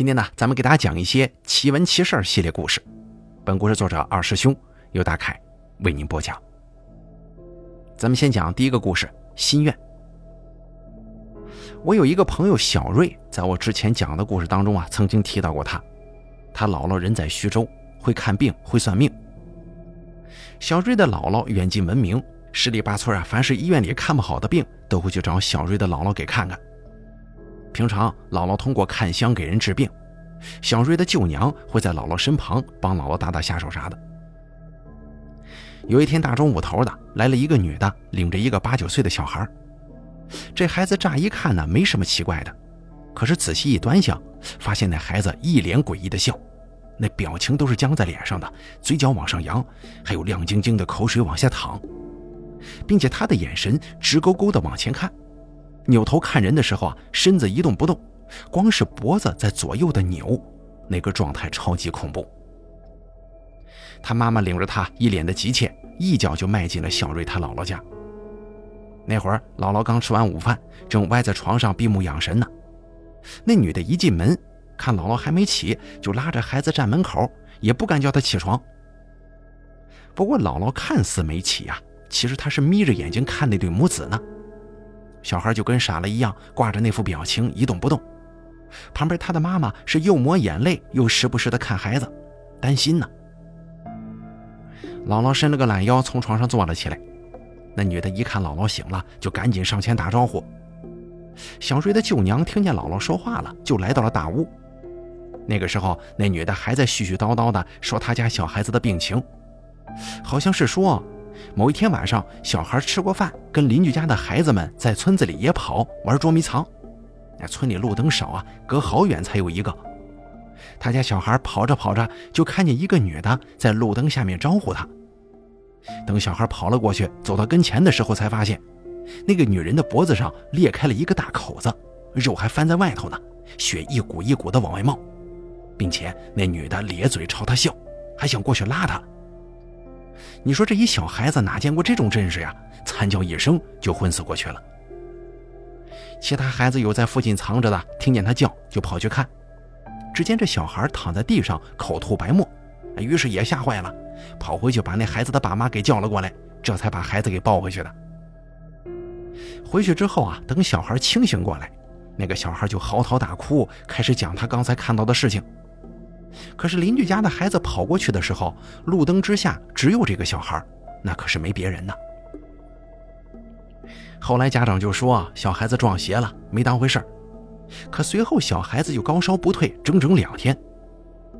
今天呢，咱们给大家讲一些奇闻奇事系列故事。本故事作者二师兄由大凯为您播讲。咱们先讲第一个故事：心愿。我有一个朋友小瑞，在我之前讲的故事当中啊，曾经提到过他。他姥姥人在徐州，会看病，会算命。小瑞的姥姥远近闻名，十里八村啊，凡是医院里看不好的病，都会去找小瑞的姥姥给看看。平常姥姥通过看香给人治病，小瑞的舅娘会在姥姥身旁帮姥姥打打下手啥的。有一天大中午头的来了一个女的，领着一个八九岁的小孩。这孩子乍一看呢没什么奇怪的，可是仔细一端详，发现那孩子一脸诡异的笑，那表情都是僵在脸上的，嘴角往上扬，还有亮晶晶的口水往下淌，并且他的眼神直勾勾的往前看。扭头看人的时候啊，身子一动不动，光是脖子在左右的扭，那个状态超级恐怖。他妈妈领着他，一脸的急切，一脚就迈进了小瑞他姥姥家。那会儿姥姥刚吃完午饭，正歪在床上闭目养神呢。那女的一进门，看姥姥还没起，就拉着孩子站门口，也不敢叫他起床。不过姥姥看似没起呀，其实她是眯着眼睛看那对母子呢。小孩就跟傻了一样，挂着那副表情一动不动。旁边他的妈妈是又抹眼泪，又时不时的看孩子，担心呢。姥姥伸了个懒腰，从床上坐了起来。那女的一看姥姥醒了，就赶紧上前打招呼。小瑞的舅娘听见姥姥说话了，就来到了大屋。那个时候，那女的还在絮絮叨叨的说她家小孩子的病情，好像是说。某一天晚上，小孩吃过饭，跟邻居家的孩子们在村子里野跑玩捉迷藏。那村里路灯少啊，隔好远才有一个。他家小孩跑着跑着，就看见一个女的在路灯下面招呼他。等小孩跑了过去，走到跟前的时候，才发现那个女人的脖子上裂开了一个大口子，肉还翻在外头呢，血一股一股的往外冒，并且那女的咧嘴朝他笑，还想过去拉他。你说这一小孩子哪见过这种阵势呀？惨叫一声就昏死过去了。其他孩子有在附近藏着的，听见他叫就跑去看，只见这小孩躺在地上口吐白沫，于是也吓坏了，跑回去把那孩子的爸妈给叫了过来，这才把孩子给抱回去的。回去之后啊，等小孩清醒过来，那个小孩就嚎啕大哭，开始讲他刚才看到的事情。可是邻居家的孩子跑过去的时候，路灯之下只有这个小孩，那可是没别人呢。后来家长就说小孩子撞邪了，没当回事可随后小孩子就高烧不退，整整两天。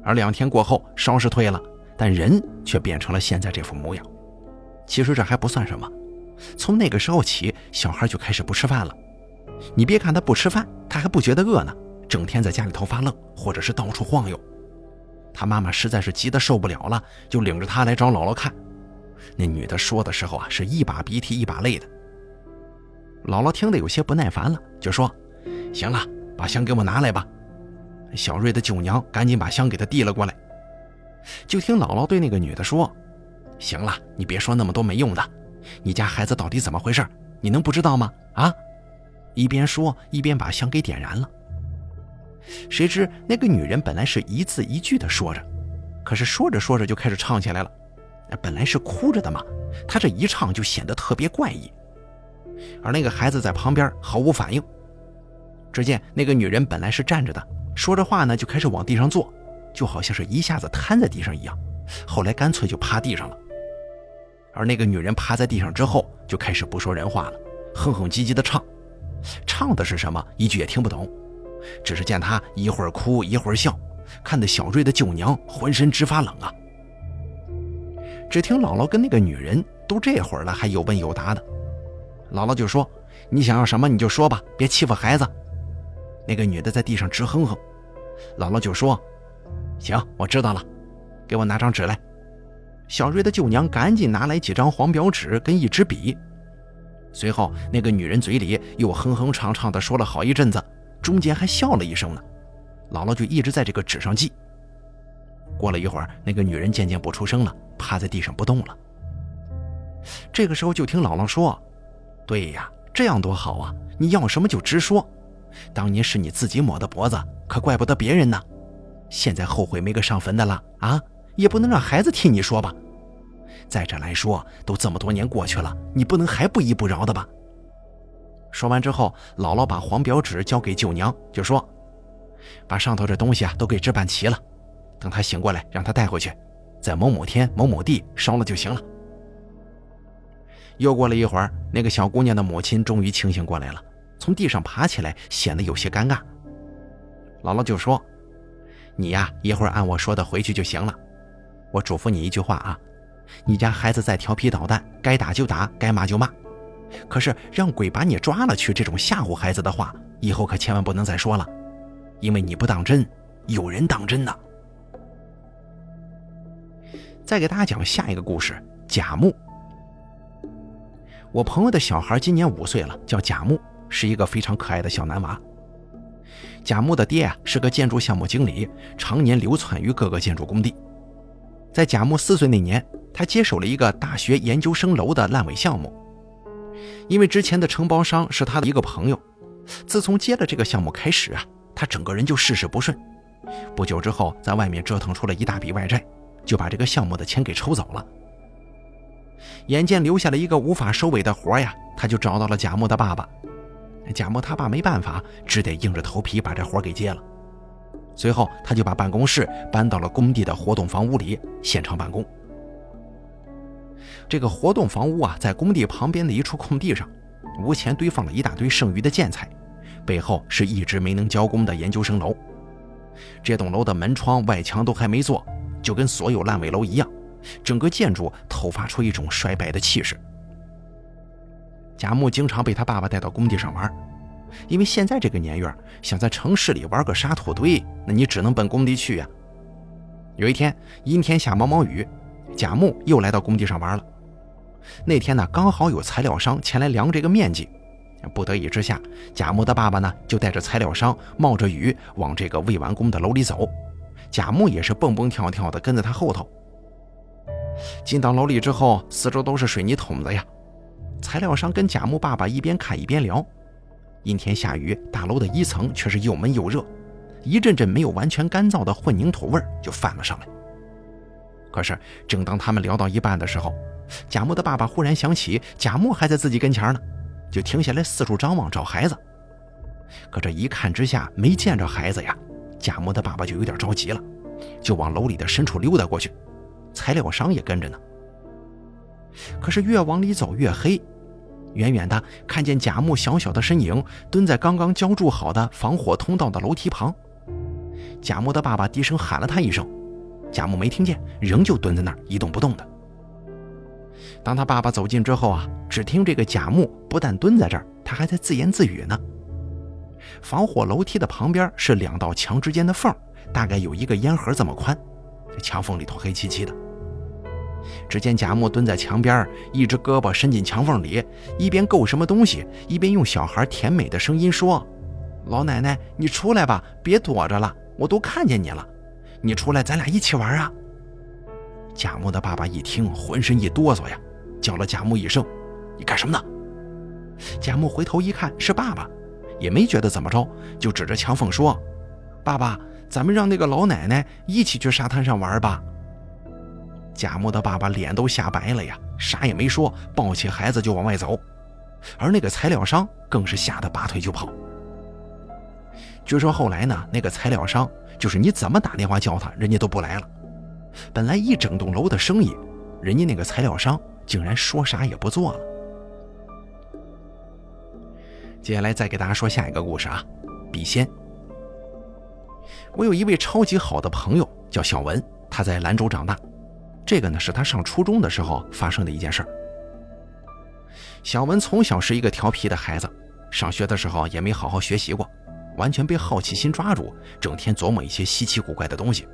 而两天过后，烧是退了，但人却变成了现在这副模样。其实这还不算什么，从那个时候起，小孩就开始不吃饭了。你别看他不吃饭，他还不觉得饿呢，整天在家里头发愣，或者是到处晃悠。他妈妈实在是急得受不了了，就领着他来找姥姥看。那女的说的时候啊，是一把鼻涕一把泪的。姥姥听得有些不耐烦了，就说：“行了，把香给我拿来吧。”小瑞的舅娘赶紧把香给他递了过来。就听姥姥对那个女的说：“行了，你别说那么多没用的。你家孩子到底怎么回事？你能不知道吗？啊！”一边说一边把香给点燃了。谁知那个女人本来是一字一句的说着，可是说着说着就开始唱起来了。本来是哭着的嘛，她这一唱就显得特别怪异。而那个孩子在旁边毫无反应。只见那个女人本来是站着的，说着话呢就开始往地上坐，就好像是一下子瘫在地上一样。后来干脆就趴地上了。而那个女人趴在地上之后，就开始不说人话了，哼哼唧唧的唱，唱的是什么，一句也听不懂。只是见他一会儿哭一会儿笑，看得小瑞的舅娘浑身直发冷啊。只听姥姥跟那个女人都这会儿了还有问有答的，姥姥就说：“你想要什么你就说吧，别欺负孩子。”那个女的在地上直哼哼，姥姥就说：“行，我知道了，给我拿张纸来。”小瑞的舅娘赶紧拿来几张黄表纸跟一支笔，随后那个女人嘴里又哼哼唱唱的说了好一阵子。中间还笑了一声呢，姥姥就一直在这个纸上记。过了一会儿，那个女人渐渐不出声了，趴在地上不动了。这个时候就听姥姥说：“对呀，这样多好啊！你要什么就直说。当年是你自己抹的脖子，可怪不得别人呢。现在后悔没个上坟的了啊？也不能让孩子替你说吧。再者来说，都这么多年过去了，你不能还不依不饶的吧？说完之后，姥姥把黄表纸交给舅娘，就说：“把上头这东西啊都给置办齐了，等他醒过来，让他带回去，在某某天某某地烧了就行了。”又过了一会儿，那个小姑娘的母亲终于清醒过来了，从地上爬起来，显得有些尴尬。姥姥就说：“你呀，一会儿按我说的回去就行了。我嘱咐你一句话啊，你家孩子再调皮捣蛋，该打就打，该骂就骂。”可是让鬼把你抓了去，这种吓唬孩子的话，以后可千万不能再说了，因为你不当真，有人当真呢。再给大家讲下一个故事，贾木。我朋友的小孩今年五岁了，叫贾木，是一个非常可爱的小男娃。贾木的爹啊是个建筑项目经理，常年流窜于各个建筑工地。在贾木四岁那年，他接手了一个大学研究生楼的烂尾项目。因为之前的承包商是他的一个朋友，自从接了这个项目开始啊，他整个人就事事不顺。不久之后，在外面折腾出了一大笔外债，就把这个项目的钱给抽走了。眼见留下了一个无法收尾的活呀，他就找到了贾木的爸爸。贾木他爸没办法，只得硬着头皮把这活给接了。随后，他就把办公室搬到了工地的活动房屋里，现场办公。这个活动房屋啊，在工地旁边的一处空地上，屋前堆放了一大堆剩余的建材，背后是一直没能交工的研究生楼。这栋楼的门窗、外墙都还没做，就跟所有烂尾楼一样，整个建筑透发出一种衰败的气势。贾木经常被他爸爸带到工地上玩，因为现在这个年月，想在城市里玩个沙土堆，那你只能奔工地去呀。有一天，阴天下毛毛雨，贾木又来到工地上玩了。那天呢，刚好有材料商前来量这个面积，不得已之下，贾木的爸爸呢就带着材料商冒着雨往这个未完工的楼里走，贾木也是蹦蹦跳跳的跟在他后头。进到楼里之后，四周都是水泥桶子呀，材料商跟贾木爸爸一边看一边聊。阴天下雨，大楼的一层却是又闷又热，一阵阵没有完全干燥的混凝土味就泛了上来。可是，正当他们聊到一半的时候，贾木的爸爸忽然想起贾木还在自己跟前呢，就停下来四处张望找孩子。可这一看之下没见着孩子呀，贾木的爸爸就有点着急了，就往楼里的深处溜达过去。材料商也跟着呢。可是越往里走越黑，远远的看见贾木小小的身影蹲在刚刚浇筑好的防火通道的楼梯旁。贾木的爸爸低声喊了他一声，贾木没听见，仍旧蹲在那儿一动不动的。当他爸爸走近之后啊，只听这个贾木不但蹲在这儿，他还在自言自语呢。防火楼梯的旁边是两道墙之间的缝，大概有一个烟盒这么宽，这墙缝里头黑漆漆的。只见贾木蹲在墙边，一只胳膊伸进墙缝里，一边够什么东西，一边用小孩甜美的声音说：“老奶奶，你出来吧，别躲着了，我都看见你了，你出来，咱俩一起玩啊。”贾木的爸爸一听，浑身一哆嗦呀。叫了贾木一声：“你干什么呢？”贾木回头一看，是爸爸，也没觉得怎么着，就指着墙缝说：“爸爸，咱们让那个老奶奶一起去沙滩上玩吧。”贾木的爸爸脸都吓白了呀，啥也没说，抱起孩子就往外走。而那个材料商更是吓得拔腿就跑。据说后来呢，那个材料商就是你怎么打电话叫他，人家都不来了。本来一整栋楼的生意，人家那个材料商。竟然说啥也不做了。接下来再给大家说下一个故事啊，笔仙。我有一位超级好的朋友叫小文，他在兰州长大。这个呢是他上初中的时候发生的一件事儿。小文从小是一个调皮的孩子，上学的时候也没好好学习过，完全被好奇心抓住，整天琢磨一些稀奇古怪的东西。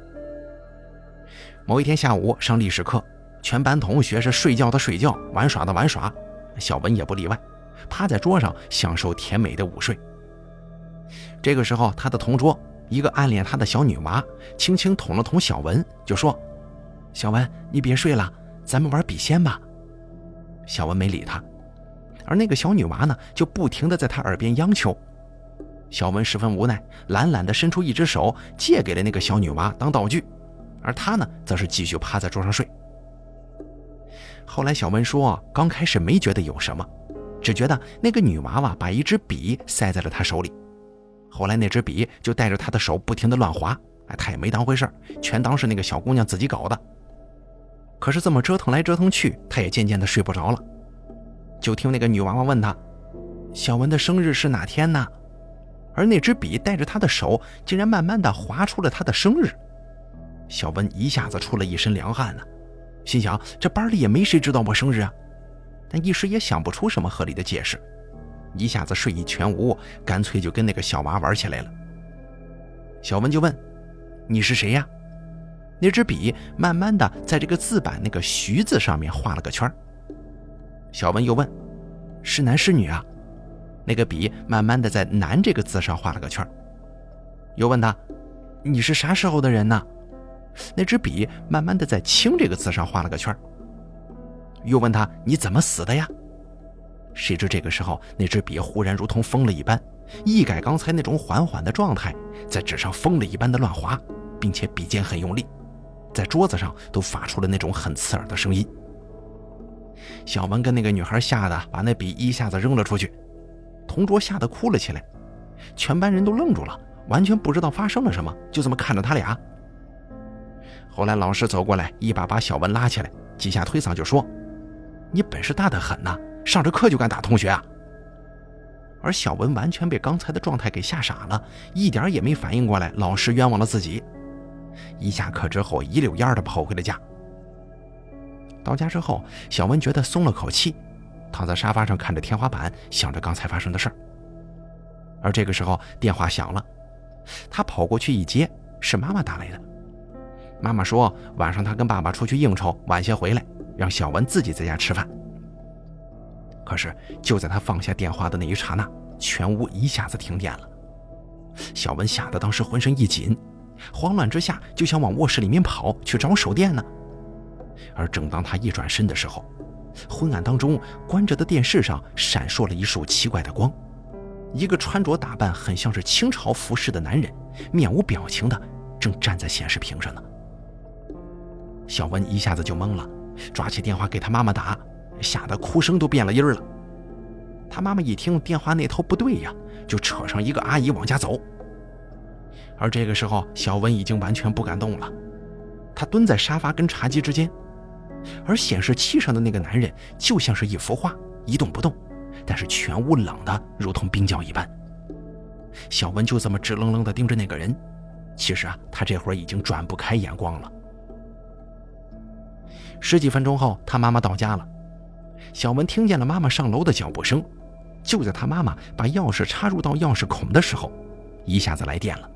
某一天下午上历史课。全班同学是睡觉的睡觉，玩耍的玩耍，小文也不例外，趴在桌上享受甜美的午睡。这个时候，他的同桌一个暗恋他的小女娃，轻轻捅了捅小文，就说：“小文，你别睡了，咱们玩笔仙吧。”小文没理他，而那个小女娃呢，就不停的在他耳边央求：“小文十分无奈，懒懒地伸出一只手借给了那个小女娃当道具，而他呢，则是继续趴在桌上睡。后来小文说，刚开始没觉得有什么，只觉得那个女娃娃把一支笔塞在了他手里，后来那支笔就带着他的手不停地乱划，哎，他也没当回事全当是那个小姑娘自己搞的。可是这么折腾来折腾去，他也渐渐的睡不着了，就听那个女娃娃问他：“小文的生日是哪天呢？”而那支笔带着他的手，竟然慢慢的划出了他的生日。小文一下子出了一身凉汗呢。心想：这班里也没谁知道我生日啊，但一时也想不出什么合理的解释，一下子睡意全无，干脆就跟那个小娃玩起来了。小文就问：“你是谁呀？”那支笔慢慢的在这个字板那个“徐”字上面画了个圈。小文又问：“是男是女啊？”那个笔慢慢的在“男”这个字上画了个圈。又问他：“你是啥时候的人呢？”那支笔慢慢的在“清”这个字上画了个圈又问他：“你怎么死的呀？”谁知这个时候，那支笔忽然如同疯了一般，一改刚才那种缓缓的状态，在纸上疯了一般的乱划，并且笔尖很用力，在桌子上都发出了那种很刺耳的声音。小文跟那个女孩吓得把那笔一下子扔了出去，同桌吓得哭了起来，全班人都愣住了，完全不知道发生了什么，就这么看着他俩。后来老师走过来，一把把小文拉起来，几下推搡就说：“你本事大得很呐，上着课就敢打同学啊！”而小文完全被刚才的状态给吓傻了，一点也没反应过来老师冤枉了自己。一下课之后，一溜烟的跑回了家。到家之后，小文觉得松了口气，躺在沙发上看着天花板，想着刚才发生的事儿。而这个时候，电话响了，他跑过去一接，是妈妈打来的。妈妈说：“晚上她跟爸爸出去应酬，晚些回来，让小文自己在家吃饭。”可是就在他放下电话的那一刹那，全屋一下子停电了。小文吓得当时浑身一紧，慌乱之下就想往卧室里面跑去找手电呢。而正当他一转身的时候，昏暗当中关着的电视上闪烁了一束奇怪的光，一个穿着打扮很像是清朝服饰的男人，面无表情的正站在显示屏上呢。小文一下子就懵了，抓起电话给他妈妈打，吓得哭声都变了音儿了。他妈妈一听电话那头不对呀，就扯上一个阿姨往家走。而这个时候，小文已经完全不敢动了，他蹲在沙发跟茶几之间，而显示器上的那个男人就像是一幅画，一动不动，但是全屋冷的如同冰窖一般。小文就这么直愣愣地盯着那个人，其实啊，他这会儿已经转不开眼光了。十几分钟后，他妈妈到家了。小文听见了妈妈上楼的脚步声。就在他妈妈把钥匙插入到钥匙孔的时候，一下子来电了。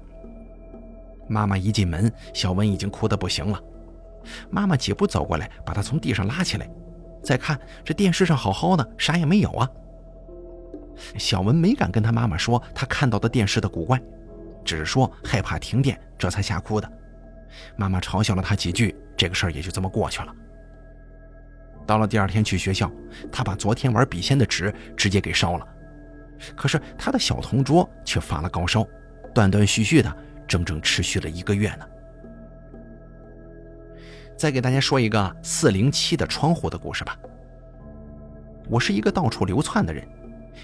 妈妈一进门，小文已经哭得不行了。妈妈几步走过来，把他从地上拉起来。再看这电视上好好的，啥也没有啊。小文没敢跟他妈妈说他看到的电视的古怪，只是说害怕停电，这才吓哭的。妈妈嘲笑了他几句，这个事儿也就这么过去了。到了第二天去学校，他把昨天玩笔仙的纸直接给烧了。可是他的小同桌却发了高烧，断断续续的，整整持续了一个月呢。再给大家说一个四零七的窗户的故事吧。我是一个到处流窜的人，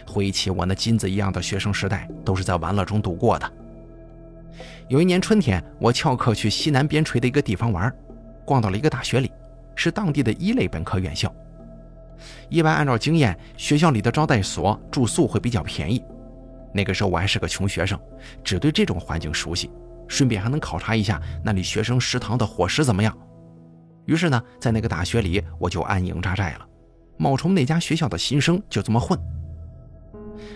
回忆起我那金子一样的学生时代，都是在玩乐中度过的。有一年春天，我翘课去西南边陲的一个地方玩，逛到了一个大学里。是当地的一类本科院校。一般按照经验，学校里的招待所住宿会比较便宜。那个时候我还是个穷学生，只对这种环境熟悉，顺便还能考察一下那里学生食堂的伙食怎么样。于是呢，在那个大学里，我就安营扎寨了，冒充那家学校的新生，就这么混。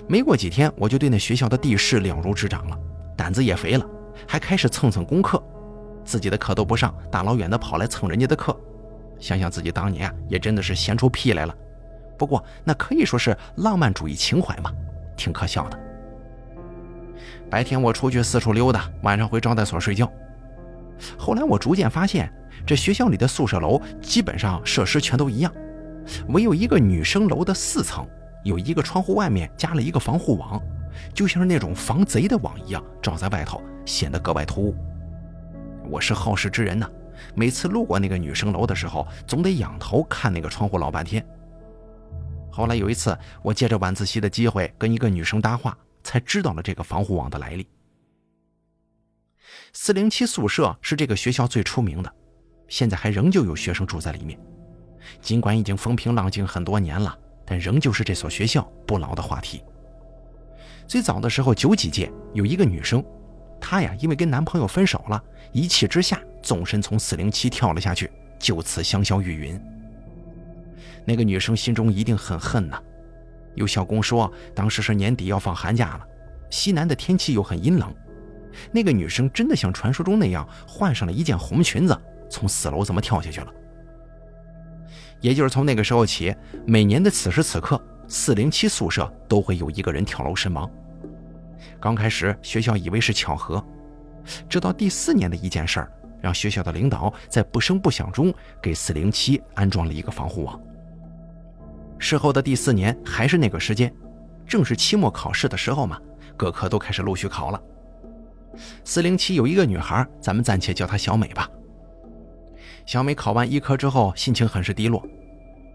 没过几天，我就对那学校的地势了如指掌了，胆子也肥了，还开始蹭蹭功课，自己的课都不上，大老远的跑来蹭人家的课。想想自己当年啊，也真的是闲出屁来了。不过那可以说是浪漫主义情怀嘛，挺可笑的。白天我出去四处溜达，晚上回招待所睡觉。后来我逐渐发现，这学校里的宿舍楼基本上设施全都一样，唯有一个女生楼的四层有一个窗户外面加了一个防护网，就像是那种防贼的网一样罩在外头，显得格外突兀。我是好事之人呢，每次路过那个女生楼的时候，总得仰头看那个窗户老半天。后来有一次，我借着晚自习的机会跟一个女生搭话，才知道了这个防护网的来历。四零七宿舍是这个学校最出名的，现在还仍旧有学生住在里面。尽管已经风平浪静很多年了，但仍旧是这所学校不老的话题。最早的时候，九几届有一个女生，她呀因为跟男朋友分手了，一气之下纵身从四零七跳了下去，就此香消玉殒。那个女生心中一定很恨呐。有校工说，当时是年底要放寒假了，西南的天气又很阴冷。那个女生真的像传说中那样，换上了一件红裙子，从四楼怎么跳下去了。也就是从那个时候起，每年的此时此刻，四零七宿舍都会有一个人跳楼身亡。刚开始学校以为是巧合，直到第四年的一件事儿，让学校的领导在不声不响中给四零七安装了一个防护网。事后的第四年还是那个时间，正是期末考试的时候嘛，各科都开始陆续考了。四零七有一个女孩，咱们暂且叫她小美吧。小美考完医科之后，心情很是低落。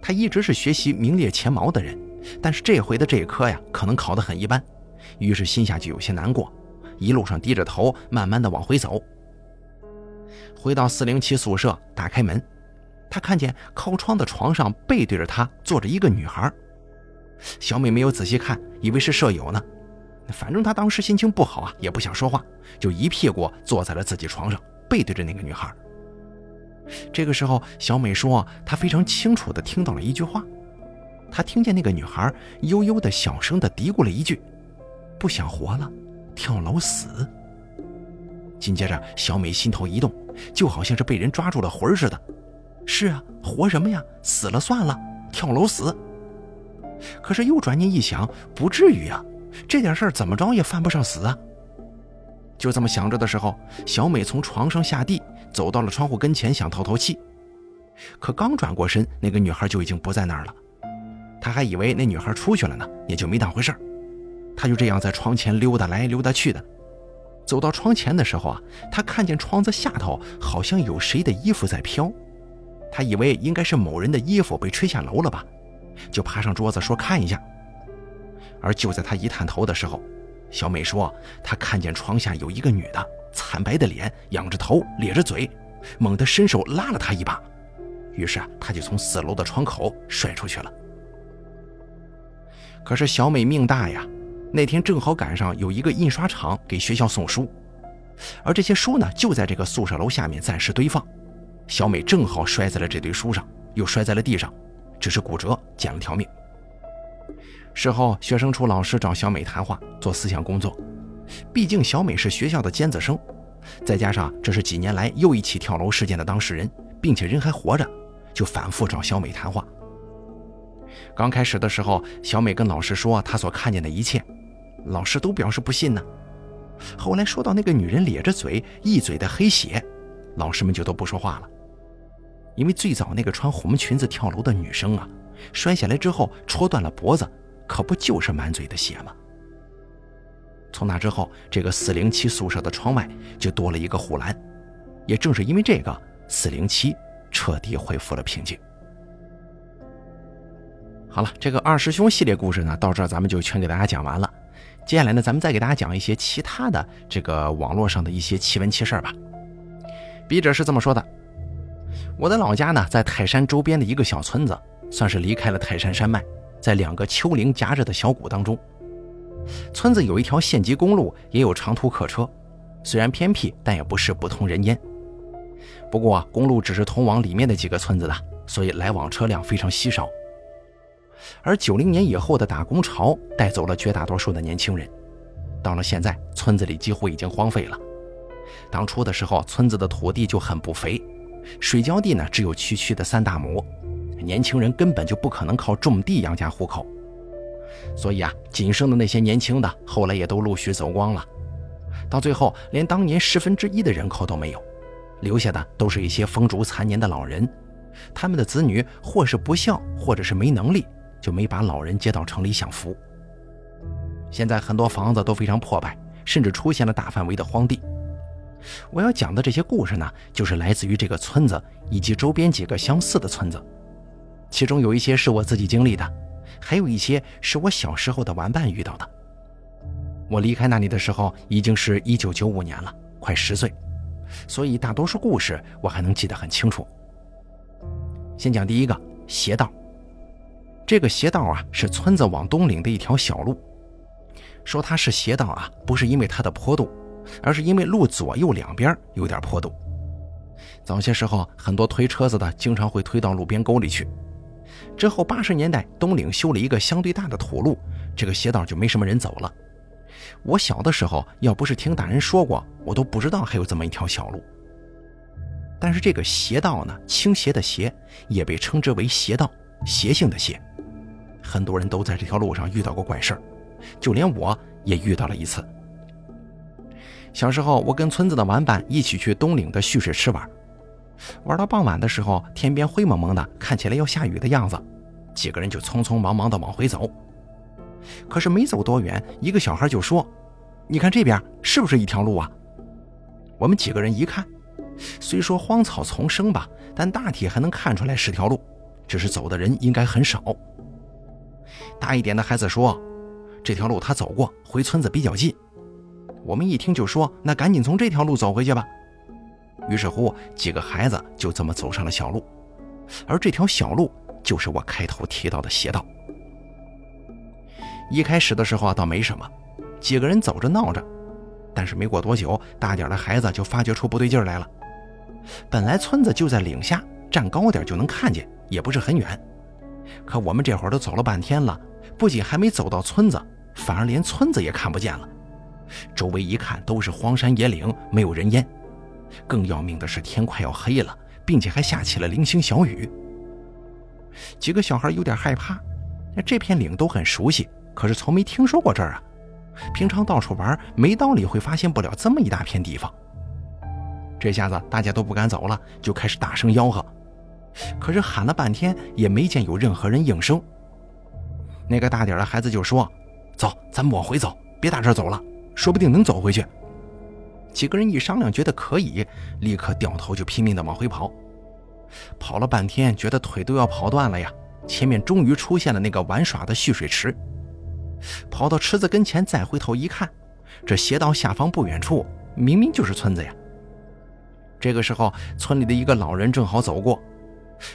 她一直是学习名列前茅的人，但是这回的这一科呀，可能考得很一般，于是心下就有些难过。一路上低着头，慢慢的往回走。回到四零七宿舍，打开门，他看见靠窗的床上背对着他坐着一个女孩。小美没有仔细看，以为是舍友呢。反正她当时心情不好啊，也不想说话，就一屁股坐在了自己床上，背对着那个女孩。这个时候，小美说：“她非常清楚地听到了一句话，她听见那个女孩悠悠的小声地嘀咕了一句：‘不想活了，跳楼死。’紧接着，小美心头一动，就好像是被人抓住了魂似的。是啊，活什么呀？死了算了，跳楼死。可是又转念一想，不至于啊，这点事儿怎么着也犯不上死啊。就这么想着的时候，小美从床上下地。”走到了窗户跟前，想透透气，可刚转过身，那个女孩就已经不在那儿了。他还以为那女孩出去了呢，也就没当回事儿。他就这样在窗前溜达来溜达去的。走到窗前的时候啊，他看见窗子下头好像有谁的衣服在飘，他以为应该是某人的衣服被吹下楼了吧，就爬上桌子说看一下。而就在他一探头的时候，小美说她看见床下有一个女的。惨白的脸，仰着头，咧着嘴，猛地伸手拉了他一把，于是啊，他就从四楼的窗口摔出去了。可是小美命大呀，那天正好赶上有一个印刷厂给学校送书，而这些书呢，就在这个宿舍楼下面暂时堆放。小美正好摔在了这堆书上，又摔在了地上，只是骨折，捡了条命。事后，学生处老师找小美谈话，做思想工作。毕竟小美是学校的尖子生，再加上这是几年来又一起跳楼事件的当事人，并且人还活着，就反复找小美谈话。刚开始的时候，小美跟老师说她所看见的一切，老师都表示不信呢。后来说到那个女人咧着嘴，一嘴的黑血，老师们就都不说话了，因为最早那个穿红裙子跳楼的女生啊，摔下来之后戳断了脖子，可不就是满嘴的血吗？从那之后，这个四零七宿舍的窗外就多了一个护栏。也正是因为这个，四零七彻底恢复了平静。好了，这个二师兄系列故事呢，到这儿咱们就全给大家讲完了。接下来呢，咱们再给大家讲一些其他的这个网络上的一些奇闻奇事吧。笔者是这么说的：我的老家呢，在泰山周边的一个小村子，算是离开了泰山山脉，在两个丘陵夹着的小谷当中。村子有一条县级公路，也有长途客车，虽然偏僻，但也不是不通人烟。不过公路只是通往里面的几个村子的，所以来往车辆非常稀少。而九零年以后的打工潮带走了绝大多数的年轻人，到了现在，村子里几乎已经荒废了。当初的时候，村子的土地就很不肥，水浇地呢只有区区的三大亩，年轻人根本就不可能靠种地养家糊口。所以啊，仅剩的那些年轻的，后来也都陆续走光了，到最后连当年十分之一的人口都没有，留下的都是一些风烛残年的老人，他们的子女或是不孝，或者是没能力，就没把老人接到城里享福。现在很多房子都非常破败，甚至出现了大范围的荒地。我要讲的这些故事呢，就是来自于这个村子以及周边几个相似的村子，其中有一些是我自己经历的，还有一些是我小时候的玩伴遇到的。我离开那里的时候已经是一九九五年了，快十岁，所以大多数故事我还能记得很清楚。先讲第一个邪道。这个斜道啊，是村子往东岭的一条小路。说它是斜道啊，不是因为它的坡度，而是因为路左右两边有点坡度。早些时候，很多推车子的经常会推到路边沟里去。之后八十年代，东岭修了一个相对大的土路，这个斜道就没什么人走了。我小的时候，要不是听大人说过，我都不知道还有这么一条小路。但是这个斜道呢，倾斜的斜，也被称之为斜道，斜性的斜。很多人都在这条路上遇到过怪事儿，就连我也遇到了一次。小时候，我跟村子的玩伴一起去东岭的蓄水池玩，玩到傍晚的时候，天边灰蒙蒙的，看起来要下雨的样子，几个人就匆匆忙忙的往回走。可是没走多远，一个小孩就说：“你看这边是不是一条路啊？”我们几个人一看，虽说荒草丛生吧，但大体还能看出来是条路，只是走的人应该很少。大一点的孩子说：“这条路他走过，回村子比较近。”我们一听就说：“那赶紧从这条路走回去吧。”于是乎，几个孩子就这么走上了小路，而这条小路就是我开头提到的斜道。一开始的时候啊，倒没什么，几个人走着闹着，但是没过多久，大点的孩子就发觉出不对劲来了。本来村子就在岭下，站高点就能看见，也不是很远。可我们这会儿都走了半天了，不仅还没走到村子，反而连村子也看不见了。周围一看都是荒山野岭，没有人烟。更要命的是天快要黑了，并且还下起了零星小雨。几个小孩有点害怕，这片岭都很熟悉，可是从没听说过这儿啊。平常到处玩，没道理会发现不了这么一大片地方。这下子大家都不敢走了，就开始大声吆喝。可是喊了半天也没见有任何人应声。那个大点的孩子就说：“走，咱们往回走，别打这走了，说不定能走回去。”几个人一商量，觉得可以，立刻掉头就拼命的往回跑。跑了半天，觉得腿都要跑断了呀。前面终于出现了那个玩耍的蓄水池。跑到池子跟前，再回头一看，这斜道下方不远处明明就是村子呀。这个时候，村里的一个老人正好走过。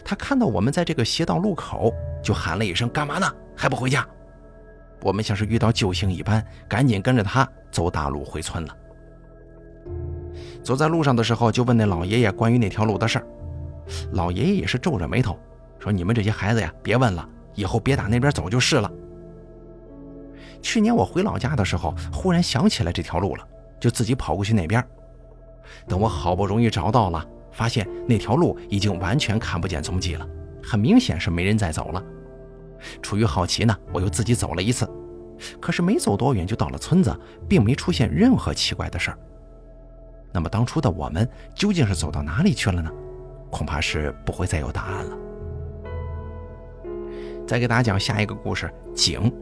他看到我们在这个斜道路口，就喊了一声：“干嘛呢？还不回家？”我们像是遇到救星一般，赶紧跟着他走大路回村了。走在路上的时候，就问那老爷爷关于那条路的事儿。老爷爷也是皱着眉头说：“你们这些孩子呀，别问了，以后别打那边走就是了。”去年我回老家的时候，忽然想起来这条路了，就自己跑过去那边。等我好不容易找到了。发现那条路已经完全看不见踪迹了，很明显是没人再走了。出于好奇呢，我又自己走了一次，可是没走多远就到了村子，并没出现任何奇怪的事儿。那么当初的我们究竟是走到哪里去了呢？恐怕是不会再有答案了。再给大家讲下一个故事：井。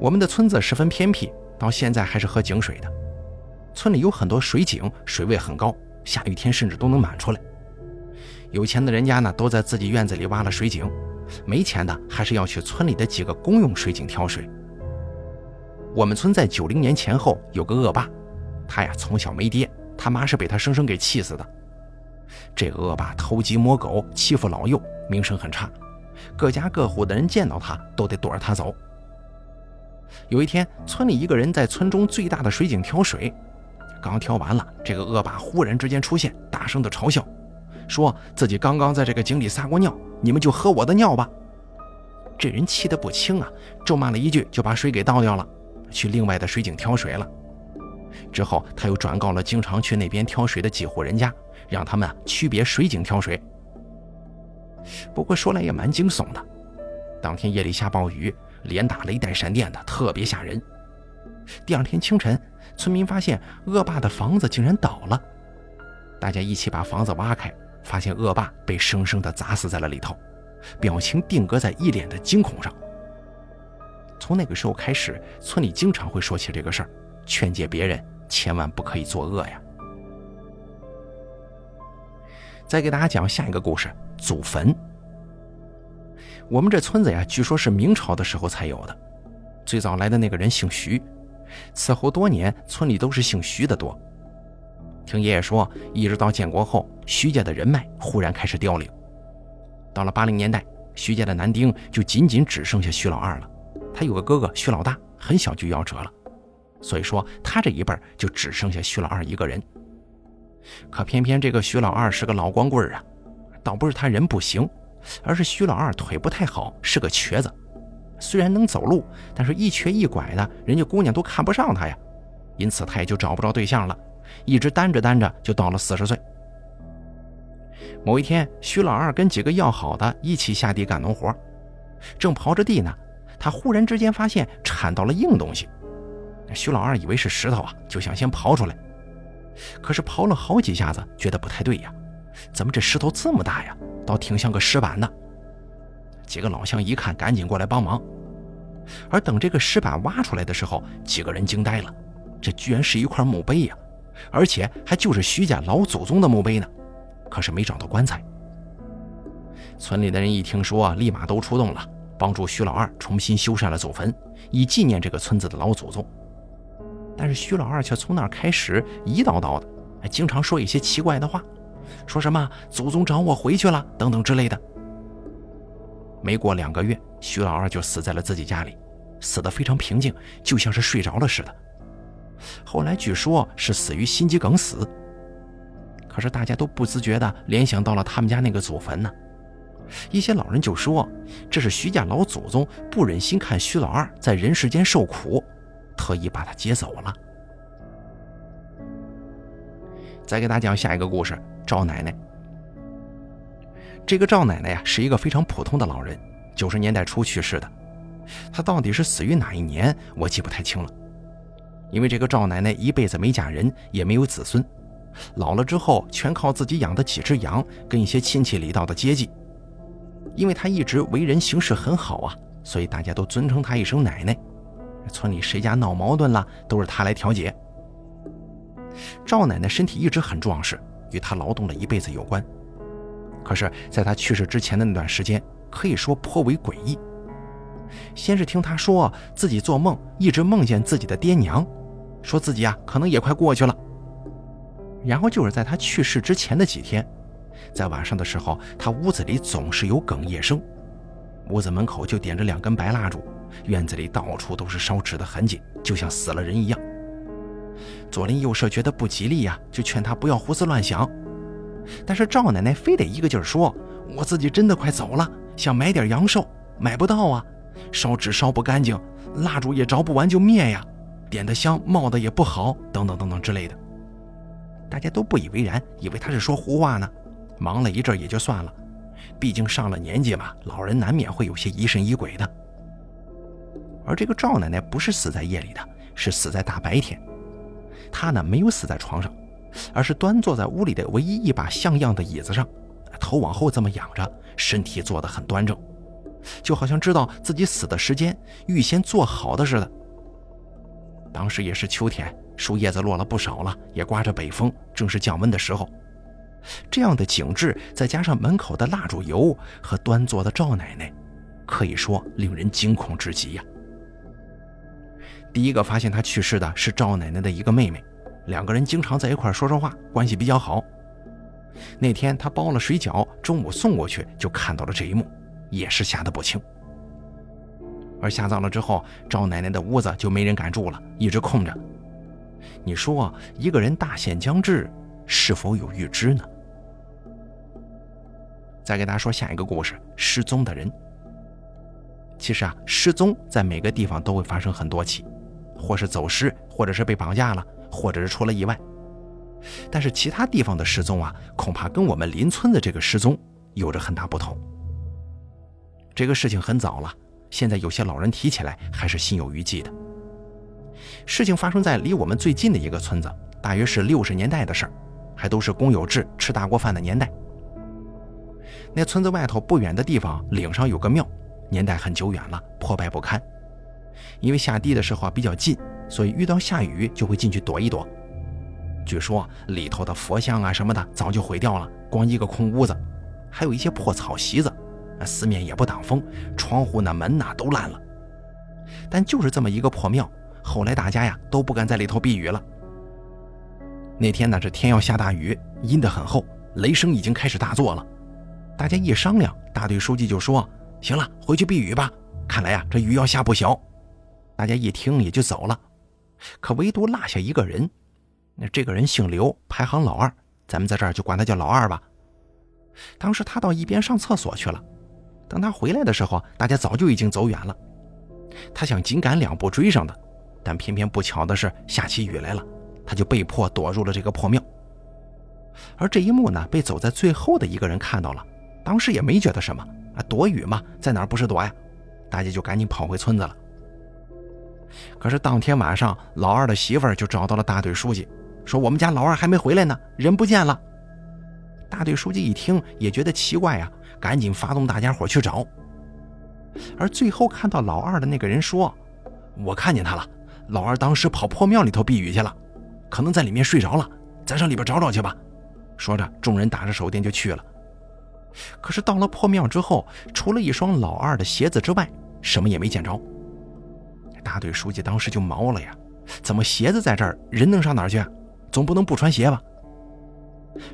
我们的村子十分偏僻，到现在还是喝井水的。村里有很多水井，水位很高。下雨天甚至都能满出来。有钱的人家呢，都在自己院子里挖了水井；没钱的，还是要去村里的几个公用水井挑水。我们村在九零年前后有个恶霸，他呀从小没爹，他妈是被他生生给气死的。这个恶霸偷鸡摸狗，欺负老幼，名声很差，各家各户的人见到他都得躲着他走。有一天，村里一个人在村中最大的水井挑水。刚挑完了，这个恶霸忽然之间出现，大声的嘲笑，说自己刚刚在这个井里撒过尿，你们就喝我的尿吧。这人气得不轻啊，咒骂了一句，就把水给倒掉了，去另外的水井挑水了。之后他又转告了经常去那边挑水的几户人家，让他们啊区别水井挑水。不过说来也蛮惊悚的，当天夜里下暴雨，连打雷带闪电的，特别吓人。第二天清晨。村民发现恶霸的房子竟然倒了，大家一起把房子挖开，发现恶霸被生生的砸死在了里头，表情定格在一脸的惊恐上。从那个时候开始，村里经常会说起这个事儿，劝诫别人千万不可以作恶呀。再给大家讲下一个故事：祖坟。我们这村子呀，据说是明朝的时候才有的。最早来的那个人姓徐，此后多年村里都是姓徐的多。听爷爷说，一直到建国后，徐家的人脉忽然开始凋零。到了八零年代，徐家的男丁就仅仅只剩下徐老二了。他有个哥哥徐老大，很小就夭折了，所以说他这一辈就只剩下徐老二一个人。可偏偏这个徐老二是个老光棍啊，倒不是他人不行，而是徐老二腿不太好，是个瘸子。虽然能走路，但是一瘸一拐的，人家姑娘都看不上他呀，因此他也就找不着对象了，一直单着单着就到了四十岁。某一天，徐老二跟几个要好的一起下地干农活，正刨着地呢，他忽然之间发现铲到了硬东西。徐老二以为是石头啊，就想先刨出来，可是刨了好几下子，觉得不太对呀，怎么这石头这么大呀？倒挺像个石板的。几个老乡一看，赶紧过来帮忙。而等这个石板挖出来的时候，几个人惊呆了，这居然是一块墓碑呀，而且还就是徐家老祖宗的墓碑呢。可是没找到棺材。村里的人一听说，立马都出动了，帮助徐老二重新修缮了祖坟，以纪念这个村子的老祖宗。但是徐老二却从那儿开始一叨叨的，还经常说一些奇怪的话，说什么祖宗找我回去了等等之类的。没过两个月，徐老二就死在了自己家里，死得非常平静，就像是睡着了似的。后来据说是死于心肌梗死。可是大家都不自觉地联想到了他们家那个祖坟呢。一些老人就说，这是徐家老祖宗不忍心看徐老二在人世间受苦，特意把他接走了。再给大家讲下一个故事：赵奶奶。这个赵奶奶呀，是一个非常普通的老人，九十年代初去世的。她到底是死于哪一年，我记不太清了。因为这个赵奶奶一辈子没嫁人，也没有子孙，老了之后全靠自己养的几只羊跟一些亲戚里道的接济。因为她一直为人行事很好啊，所以大家都尊称她一声奶奶。村里谁家闹矛盾了，都是她来调解。赵奶奶身体一直很壮实，与她劳动了一辈子有关。可是，在他去世之前的那段时间，可以说颇为诡异。先是听他说自己做梦一直梦见自己的爹娘，说自己啊可能也快过去了。然后就是在他去世之前的几天，在晚上的时候，他屋子里总是有哽咽声，屋子门口就点着两根白蜡烛，院子里到处都是烧纸的痕迹，就像死了人一样。左邻右舍觉得不吉利呀，就劝他不要胡思乱想。但是赵奶奶非得一个劲儿说：“我自己真的快走了，想买点阳寿，买不到啊！烧纸烧不干净，蜡烛也着不完就灭呀，点的香冒的也不好，等等等等之类的。”大家都不以为然，以为他是说胡话呢。忙了一阵也就算了，毕竟上了年纪嘛，老人难免会有些疑神疑鬼的。而这个赵奶奶不是死在夜里的，是死在大白天。她呢，没有死在床上。而是端坐在屋里的唯一一把像样的椅子上，头往后这么仰着，身体坐得很端正，就好像知道自己死的时间预先做好的似的。当时也是秋天，树叶子落了不少了，也刮着北风，正是降温的时候。这样的景致，再加上门口的蜡烛油和端坐的赵奶奶，可以说令人惊恐至极呀。第一个发现她去世的是赵奶奶的一个妹妹。两个人经常在一块说说话，关系比较好。那天他包了水饺，中午送过去，就看到了这一幕，也是吓得不轻。而下葬了之后，赵奶奶的屋子就没人敢住了，一直空着。你说，一个人大限将至，是否有预知呢？再给大家说下一个故事：失踪的人。其实啊，失踪在每个地方都会发生很多起，或是走失，或者是被绑架了。或者是出了意外，但是其他地方的失踪啊，恐怕跟我们邻村的这个失踪有着很大不同。这个事情很早了，现在有些老人提起来还是心有余悸的。事情发生在离我们最近的一个村子，大约是六十年代的事儿，还都是公有制、吃大锅饭的年代。那村子外头不远的地方，岭上有个庙，年代很久远了，破败不堪。因为下地的时候比较近，所以遇到下雨就会进去躲一躲。据说里头的佛像啊什么的早就毁掉了，光一个空屋子，还有一些破草席子，四面也不挡风，窗户那门呐都烂了。但就是这么一个破庙，后来大家呀都不敢在里头避雨了。那天呢，这天要下大雨，阴得很厚，雷声已经开始大作了。大家一商量，大队书记就说：“行了，回去避雨吧。看来呀，这雨要下不小。”大家一听也就走了。可唯独落下一个人，那这个人姓刘，排行老二，咱们在这儿就管他叫老二吧。当时他到一边上厕所去了，等他回来的时候，大家早就已经走远了。他想紧赶两步追上的，但偏偏不巧的是下起雨来了。他就被迫躲入了这个破庙，而这一幕呢，被走在最后的一个人看到了，当时也没觉得什么啊，躲雨嘛，在哪不是躲呀？大家就赶紧跑回村子了。可是当天晚上，老二的媳妇儿就找到了大队书记，说我们家老二还没回来呢，人不见了。大队书记一听也觉得奇怪呀，赶紧发动大家伙去找。而最后看到老二的那个人说：“我看见他了，老二当时跑破庙里头避雨去了。”可能在里面睡着了，咱上里边找找去吧。说着，众人打着手电就去了。可是到了破庙之后，除了一双老二的鞋子之外，什么也没见着。大队书记当时就毛了呀，怎么鞋子在这儿，人能上哪儿去？总不能不穿鞋吧？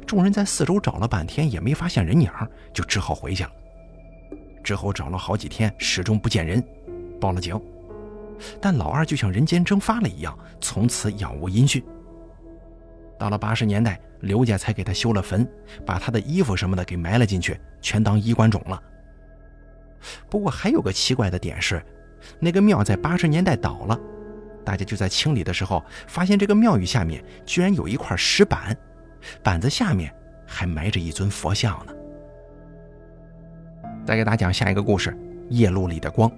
众人在四周找了半天，也没发现人影，就只好回去了。之后找了好几天，始终不见人，报了警。但老二就像人间蒸发了一样，从此杳无音讯。到了八十年代，刘家才给他修了坟，把他的衣服什么的给埋了进去，全当衣冠冢了。不过还有个奇怪的点是，那个庙在八十年代倒了，大家就在清理的时候，发现这个庙宇下面居然有一块石板，板子下面还埋着一尊佛像呢。再给大家讲下一个故事：夜路里的光。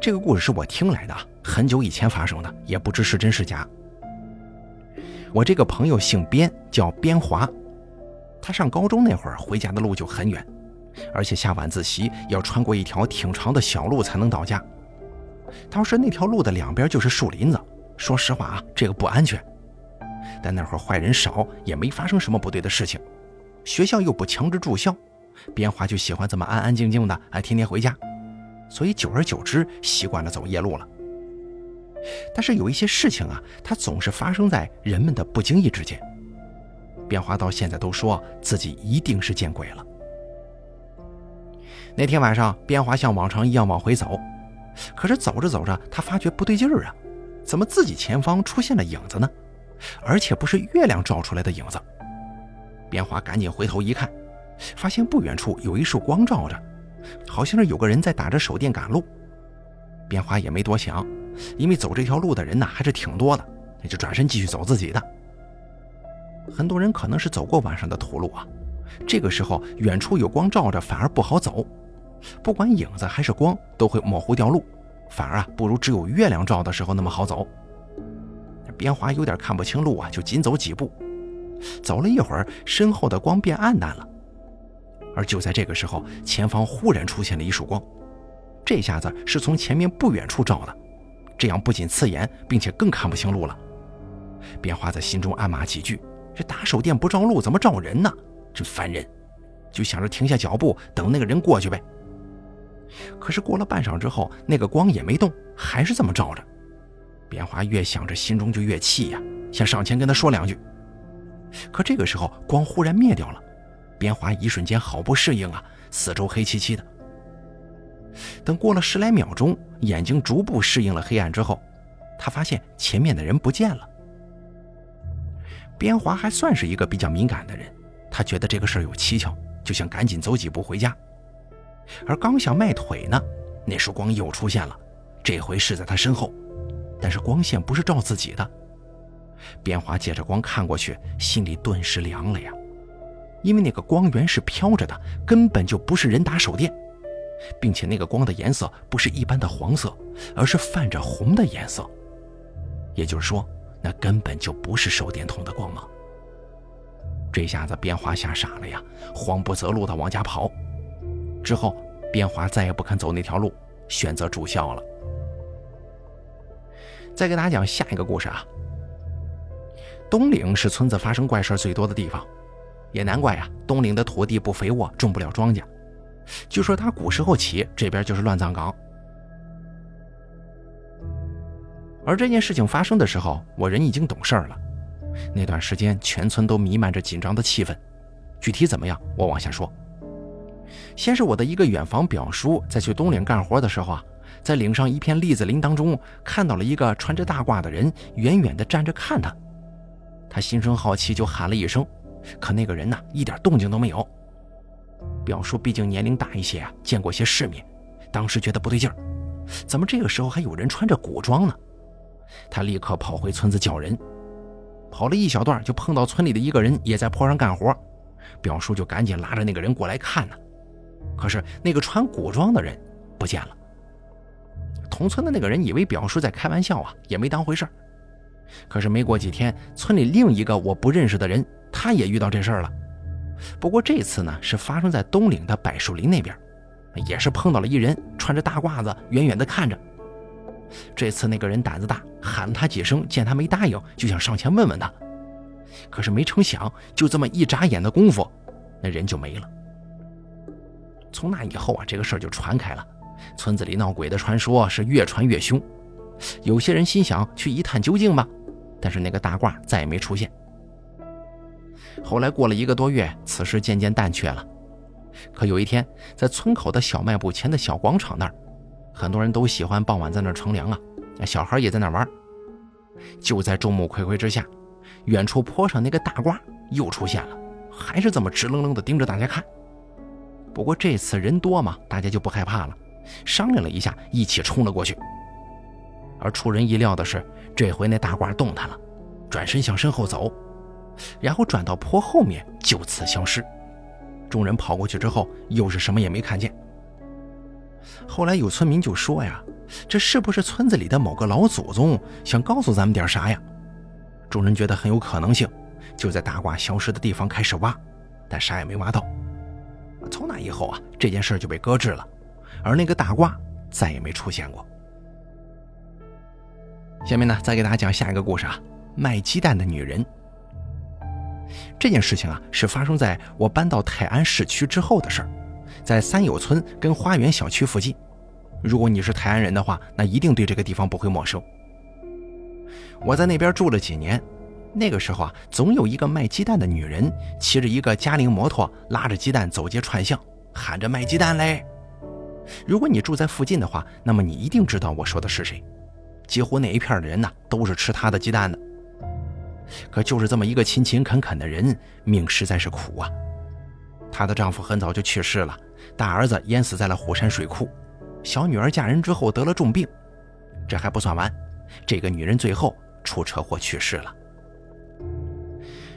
这个故事是我听来的，很久以前发生的，也不知是真是假。我这个朋友姓边，叫边华。他上高中那会儿回家的路就很远，而且下晚自习要穿过一条挺长的小路才能到家。当时那条路的两边就是树林子，说实话啊，这个不安全。但那会儿坏人少，也没发生什么不对的事情，学校又不强制住校，边华就喜欢这么安安静静的，哎，天天回家。所以久而久之，习惯了走夜路了。但是有一些事情啊，它总是发生在人们的不经意之间。边华到现在都说自己一定是见鬼了。那天晚上，边华像往常一样往回走，可是走着走着，他发觉不对劲儿啊，怎么自己前方出现了影子呢？而且不是月亮照出来的影子。边华赶紧回头一看，发现不远处有一束光照着，好像是有个人在打着手电赶路。边华也没多想。因为走这条路的人呢还是挺多的，也就转身继续走自己的。很多人可能是走过晚上的土路啊，这个时候远处有光照着，反而不好走。不管影子还是光，都会模糊掉路，反而啊不如只有月亮照的时候那么好走。边华有点看不清路啊，就紧走几步。走了一会儿，身后的光变暗淡了。而就在这个时候，前方忽然出现了一束光，这下子是从前面不远处照的。这样不仅刺眼，并且更看不清路了。边华在心中暗骂几句：“这打手电不照路，怎么照人呢？真烦人！”就想着停下脚步，等那个人过去呗。可是过了半晌之后，那个光也没动，还是这么照着。边华越想着，心中就越气呀，想上前跟他说两句。可这个时候，光忽然灭掉了。边华一瞬间好不适应啊，四周黑漆漆的。等过了十来秒钟，眼睛逐步适应了黑暗之后，他发现前面的人不见了。边华还算是一个比较敏感的人，他觉得这个事儿有蹊跷，就想赶紧走几步回家。而刚想迈腿呢，那束光又出现了，这回是在他身后，但是光线不是照自己的。边华借着光看过去，心里顿时凉了呀，因为那个光源是飘着的，根本就不是人打手电。并且那个光的颜色不是一般的黄色，而是泛着红的颜色。也就是说，那根本就不是手电筒的光芒。这下子边华吓傻了呀，慌不择路的往家跑。之后，边华再也不肯走那条路，选择住校了。再给大家讲下一个故事啊。东岭是村子发生怪事最多的地方，也难怪啊，东岭的土地不肥沃，种不了庄稼。据说打古时候起，这边就是乱葬岗。而这件事情发生的时候，我人已经懂事了。那段时间，全村都弥漫着紧张的气氛。具体怎么样，我往下说。先是我的一个远房表叔在去东岭干活的时候啊，在岭上一片栗子林当中看到了一个穿着大褂的人，远远地站着看他。他心生好奇，就喊了一声，可那个人呢，一点动静都没有。表叔毕竟年龄大一些啊，见过些世面，当时觉得不对劲儿，怎么这个时候还有人穿着古装呢？他立刻跑回村子叫人，跑了一小段就碰到村里的一个人也在坡上干活，表叔就赶紧拉着那个人过来看呢。可是那个穿古装的人不见了。同村的那个人以为表叔在开玩笑啊，也没当回事可是没过几天，村里另一个我不认识的人，他也遇到这事儿了。不过这次呢，是发生在东岭的柏树林那边，也是碰到了一人穿着大褂子，远远的看着。这次那个人胆子大，喊了他几声，见他没答应，就想上前问问他。可是没成想，就这么一眨眼的功夫，那人就没了。从那以后啊，这个事儿就传开了，村子里闹鬼的传说是越传越凶。有些人心想去一探究竟吧，但是那个大褂再也没出现。后来过了一个多月，此事渐渐淡却了。可有一天，在村口的小卖部前的小广场那儿，很多人都喜欢傍晚在那儿乘凉啊，小孩也在那玩。就在众目睽睽之下，远处坡上那个大褂又出现了，还是这么直愣愣地盯着大家看。不过这次人多嘛，大家就不害怕了，商量了一下，一起冲了过去。而出人意料的是，这回那大褂动弹了，转身向身后走。然后转到坡后面，就此消失。众人跑过去之后，又是什么也没看见。后来有村民就说呀：“这是不是村子里的某个老祖宗想告诉咱们点啥呀？”众人觉得很有可能性，就在大褂消失的地方开始挖，但啥也没挖到。从那以后啊，这件事就被搁置了，而那个大褂再也没出现过。下面呢，再给大家讲下一个故事啊，卖鸡蛋的女人。这件事情啊，是发生在我搬到泰安市区之后的事儿，在三友村跟花园小区附近。如果你是泰安人的话，那一定对这个地方不会陌生。我在那边住了几年，那个时候啊，总有一个卖鸡蛋的女人，骑着一个嘉陵摩托，拉着鸡蛋走街串巷，喊着卖鸡蛋嘞。如果你住在附近的话，那么你一定知道我说的是谁。几乎那一片的人呢，都是吃她的鸡蛋的。可就是这么一个勤勤恳恳的人，命实在是苦啊！她的丈夫很早就去世了，大儿子淹死在了虎山水库，小女儿嫁人之后得了重病。这还不算完，这个女人最后出车祸去世了。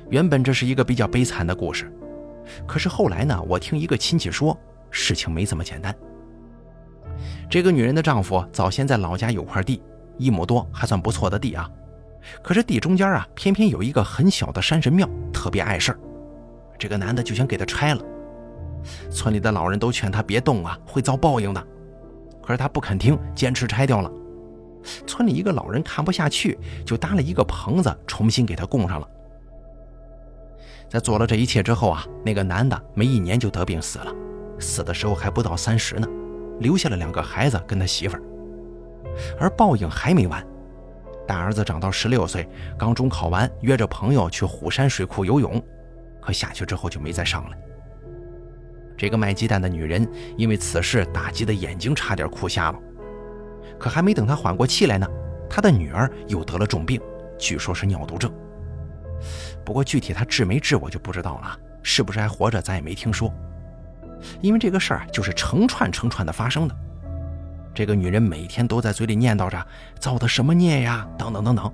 原本这是一个比较悲惨的故事，可是后来呢，我听一个亲戚说，事情没这么简单。这个女人的丈夫早先在老家有块地，一亩多，还算不错的地啊。可是地中间啊，偏偏有一个很小的山神庙，特别碍事儿。这个男的就想给他拆了。村里的老人都劝他别动啊，会遭报应的。可是他不肯听，坚持拆掉了。村里一个老人看不下去，就搭了一个棚子，重新给他供上了。在做了这一切之后啊，那个男的没一年就得病死了，死的时候还不到三十呢，留下了两个孩子跟他媳妇儿。而报应还没完。大儿子长到十六岁，刚中考完，约着朋友去虎山水库游泳，可下去之后就没再上来。这个卖鸡蛋的女人因为此事打击的眼睛差点哭瞎了，可还没等她缓过气来呢，她的女儿又得了重病，据说是尿毒症。不过具体她治没治我就不知道了，是不是还活着咱也没听说，因为这个事儿就是成串成串的发生的。这个女人每天都在嘴里念叨着造的什么孽呀，等等等等，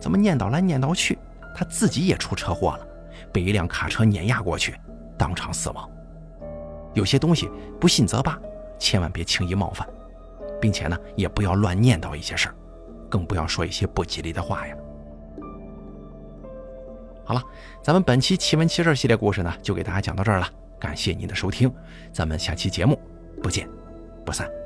怎么念叨来念叨去，她自己也出车祸了，被一辆卡车碾压过去，当场死亡。有些东西不信则罢，千万别轻易冒犯，并且呢，也不要乱念叨一些事儿，更不要说一些不吉利的话呀。好了，咱们本期奇闻奇事系列故事呢，就给大家讲到这儿了，感谢您的收听，咱们下期节目不见不散。